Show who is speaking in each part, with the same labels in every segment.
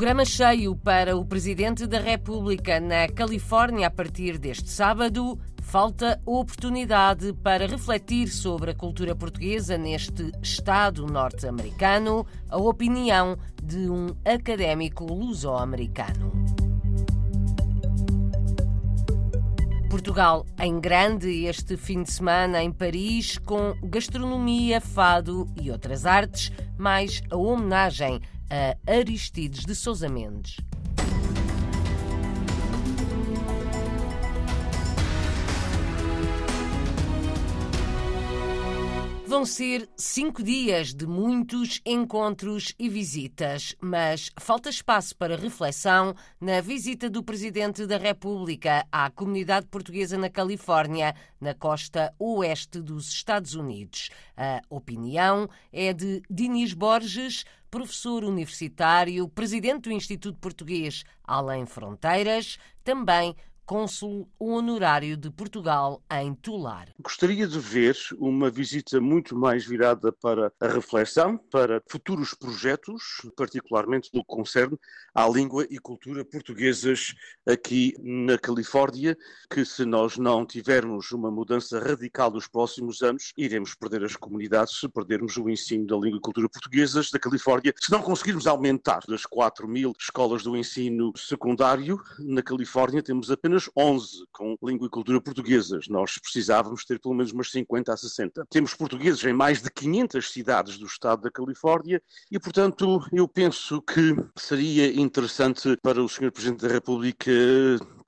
Speaker 1: Programa cheio para o Presidente da República na Califórnia a partir deste sábado. Falta oportunidade para refletir sobre a cultura portuguesa neste Estado norte-americano, a opinião de um académico luso-americano. Portugal em grande este fim de semana em Paris com gastronomia, fado e outras artes, mais a homenagem a Aristides de Sousa Mendes. Vão ser cinco dias de muitos encontros e visitas, mas falta espaço para reflexão na visita do Presidente da República à comunidade portuguesa na Califórnia, na costa oeste dos Estados Unidos. A opinião é de Dinis Borges, professor universitário, presidente do Instituto Português Além Fronteiras, também cônsul honorário de Portugal em Tular.
Speaker 2: Gostaria de ver uma visita muito mais virada para a reflexão, para futuros projetos, particularmente no que concerne à língua e cultura portuguesas aqui na Califórnia, que se nós não tivermos uma mudança radical nos próximos anos, iremos perder as comunidades se perdermos o ensino da língua e cultura portuguesas da Califórnia. Se não conseguirmos aumentar das 4 mil escolas do ensino secundário na Califórnia, temos apenas apenas 11 com língua e cultura portuguesas. Nós precisávamos ter pelo menos umas 50 a 60. Temos portugueses em mais de 500 cidades do estado da Califórnia e, portanto, eu penso que seria interessante para o Sr. Presidente da República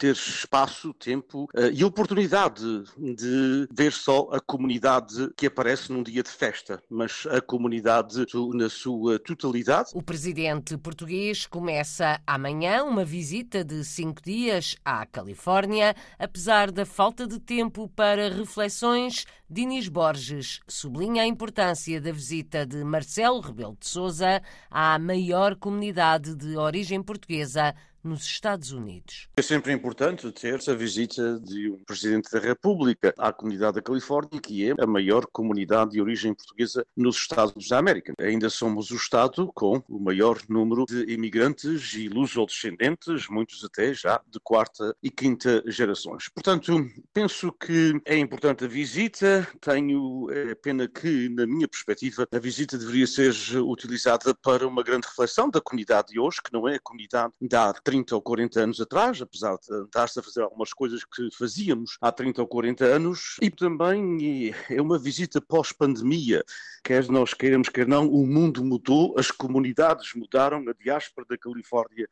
Speaker 2: ter espaço, tempo uh, e oportunidade de ver só a comunidade que aparece num dia de festa, mas a comunidade na sua totalidade.
Speaker 1: O presidente português começa amanhã uma visita de cinco dias à Califórnia, apesar da falta de tempo para reflexões. Dinis Borges sublinha a importância da visita de Marcelo Rebelo de Sousa à maior comunidade de origem portuguesa nos Estados Unidos.
Speaker 2: É sempre importante ter a visita de um Presidente da República à comunidade da Califórnia, que é a maior comunidade de origem portuguesa nos Estados da América. Ainda somos o Estado com o maior número de imigrantes e luso-descendentes, muitos até já de quarta e quinta gerações. Portanto, penso que é importante a visita. Tenho é pena que, na minha perspectiva, a visita deveria ser utilizada para uma grande reflexão da comunidade de hoje, que não é a comunidade da 30 ou 40 anos atrás, apesar de estar-se a fazer algumas coisas que fazíamos há 30 ou 40 anos, e também é uma visita pós-pandemia. Quer nós queiramos, quer não, o mundo mudou, as comunidades mudaram, a diáspora da Califórnia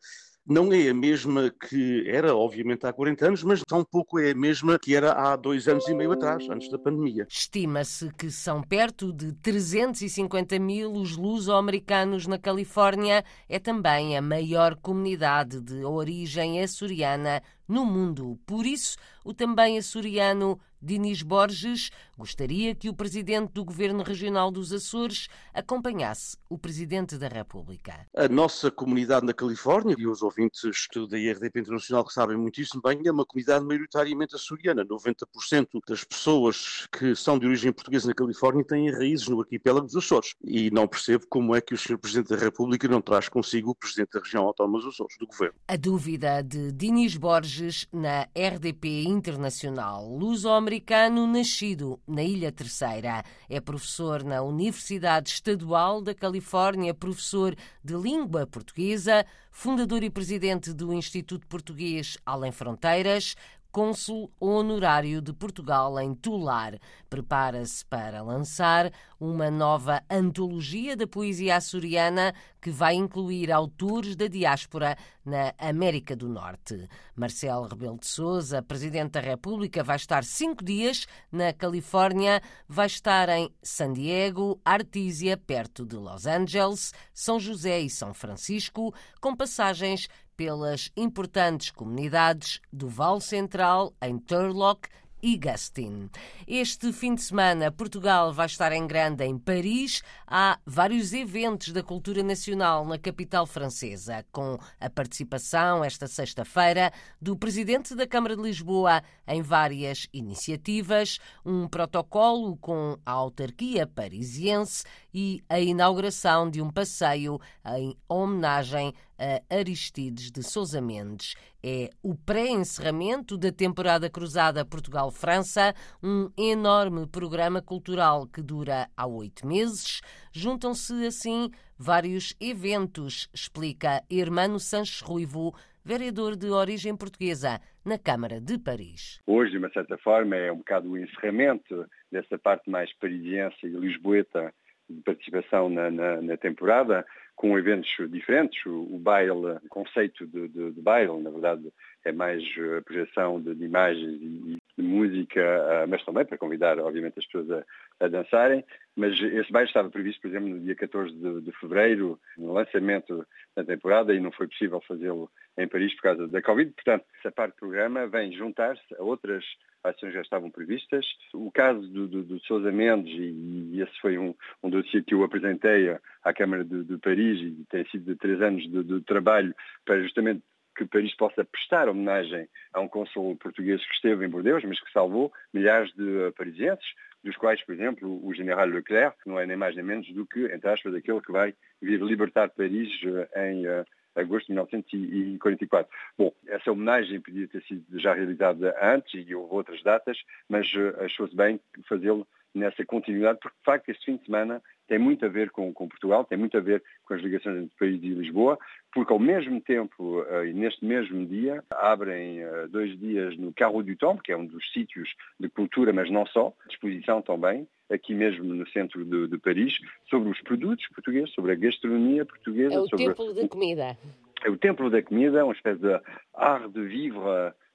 Speaker 2: não é a mesma que era, obviamente, há 40 anos, mas tampouco é a mesma que era há dois anos e meio atrás, antes da pandemia.
Speaker 1: Estima-se que são perto de 350 mil os luso-americanos na Califórnia. É também a maior comunidade de origem açoriana no mundo. Por isso, o também açoriano Dinis Borges gostaria que o presidente do Governo Regional dos Açores acompanhasse o presidente da República.
Speaker 2: A nossa comunidade na Califórnia, e os ouvintes da IRDP Internacional que sabem muitíssimo bem, é uma comunidade maioritariamente açoriana. 90% das pessoas que são de origem portuguesa na Califórnia têm raízes no arquipélago dos Açores. E não percebo como é que o Sr. Presidente da República não traz consigo o Presidente da Região Autónoma dos Açores, do Governo.
Speaker 1: A dúvida de Dinis Borges na RDP Internacional. Luso-americano nascido na Ilha Terceira. É professor na Universidade Estadual da Califórnia, professor de língua portuguesa, fundador e presidente do Instituto Português Além Fronteiras, cônsul honorário de Portugal em Tular. Prepara-se para lançar uma nova antologia da poesia açoriana que vai incluir autores da diáspora na América do Norte. Marcelo Rebelo de Sousa, Presidente da República, vai estar cinco dias na Califórnia, vai estar em San Diego, Artísia, perto de Los Angeles, São José e São Francisco, com passagens pelas importantes comunidades do Val Central, em Turlock e Gustin. Este fim de semana, Portugal vai estar em grande em Paris. Há vários eventos da cultura nacional na capital francesa, com a participação, esta sexta-feira, do presidente da Câmara de Lisboa em várias iniciativas, um protocolo com a autarquia parisiense e a inauguração de um passeio em homenagem a Aristides de Sousa Mendes. É o pré-encerramento da temporada cruzada Portugal-França, um enorme programa cultural que dura há oito meses. Juntam-se assim vários eventos, explica Hermano Sanches Ruivo, vereador de origem portuguesa na Câmara de Paris.
Speaker 3: Hoje, de uma certa forma, é um bocado o encerramento dessa parte mais parisiense e lisboeta de participação na, na, na temporada, com eventos diferentes. O, o baile, o conceito de, de, de, baile, na verdade, é mais a projeção de, de imagens e, de música, ah, mas também para convidar, obviamente, as pessoas a, a, dançarem. Mas esse baile estava previsto, por exemplo, no dia 14 de, de fevereiro, no lançamento da temporada, e não foi possível fazê-lo em Paris por causa da Covid. Portanto, essa parte do programa vem juntar-se a outras ações já estavam previstas. O caso do, do, do Sousa Mendes, e, e, esse foi um, um dossiê que eu apresentei à Câmara de, de Paris, e tem sido de três anos de, de trabalho para justamente que Paris possa prestar homenagem a um cônsul português que esteve em Bordeaux, mas que salvou milhares de uh, parisienses, dos quais, por exemplo, o general Leclerc, não é nem mais nem menos do que, entre aspas, aquele que vai vir libertar Paris uh, em uh, agosto de 1944. Bom, essa homenagem podia ter sido já realizada antes e houve outras datas, mas achou-se bem fazê-lo nessa continuidade, porque de facto este fim de semana tem muito a ver com, com, Portugal, tem muito a ver com as ligações entre Paris e Lisboa, porque ao mesmo tempo uh, e neste mesmo dia abrem uh, dois dias no Carro du Temple, que é um dos sítios de cultura, mas não só, exposição também, aqui mesmo no centro de, de Paris, sobre os produtos portugueses, sobre a gastronomia portuguesa.
Speaker 1: É o
Speaker 3: sobre...
Speaker 1: templo da comida.
Speaker 3: É o templo da comida, uma espécie de art de vivre,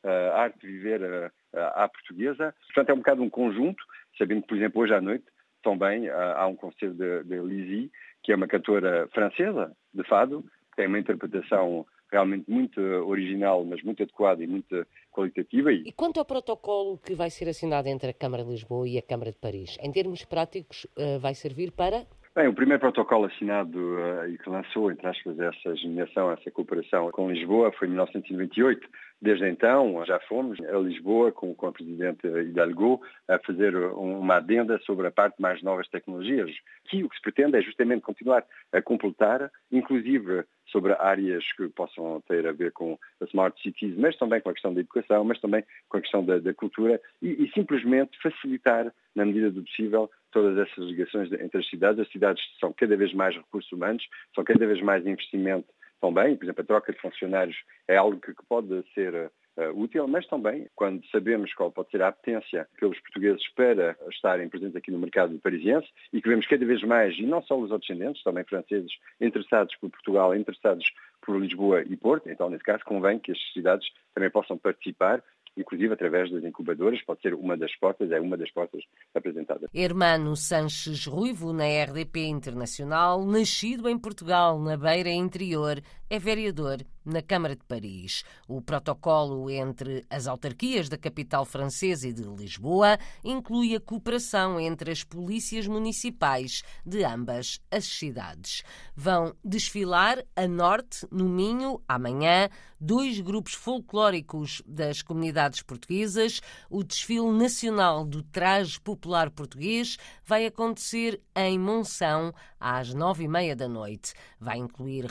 Speaker 3: uh, arte de viver à portuguesa. Portanto, é um bocado um conjunto, sabendo que, por exemplo, hoje à noite também há um concerto de, de Lizzie, que é uma cantora francesa de fado, que tem uma interpretação realmente muito original, mas muito adequada e muito qualitativa.
Speaker 1: E quanto ao protocolo que vai ser assinado entre a Câmara de Lisboa e a Câmara de Paris, em termos práticos, eh, vai servir para
Speaker 3: Bem, o primeiro protocolo assinado uh, e que lançou, entre aspas, essa geniação, essa cooperação com Lisboa foi em 1998. Desde então, já fomos a Lisboa com, com a Presidente Hidalgo a fazer uma adenda sobre a parte mais novas tecnologias, que o que se pretende é justamente continuar a completar, inclusive sobre áreas que possam ter a ver com a smart cities, mas também com a questão da educação, mas também com a questão da, da cultura e, e simplesmente facilitar, na medida do possível, todas essas ligações entre as cidades. As cidades são cada vez mais recursos humanos, são cada vez mais investimento também. Por exemplo, a troca de funcionários é algo que, pode ser uh, útil, mas também quando sabemos qual pode ser a apetência pelos portugueses para estarem presentes aqui no mercado parisiense e que vemos cada vez mais, e não só os descendentes, também franceses, interessados por Portugal, interessados por Lisboa e Porto, então nesse caso convém que as cidades também possam participar inclusive através das incubadoras, pode ser uma das portas, é uma das portas apresentadas.
Speaker 1: Hermano Sanches Ruivo, na RDP Internacional, nascido em Portugal, na Beira Interior, é vereador na Câmara de Paris. O protocolo entre as autarquias da capital francesa e de Lisboa inclui a cooperação entre as polícias municipais de ambas as cidades. Vão desfilar a norte, no Minho, amanhã, dois grupos folclóricos das comunidades portuguesas. O desfile nacional do traje popular português vai acontecer em Monção às nove e meia da noite. Vai incluir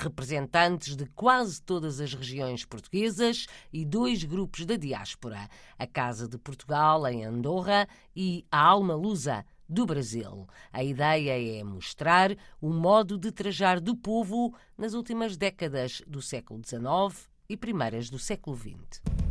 Speaker 1: de quase todas as regiões portuguesas e dois grupos da diáspora, a Casa de Portugal em Andorra e a Alma Lusa do Brasil. A ideia é mostrar o modo de trajar do povo nas últimas décadas do século XIX e primeiras do século XX.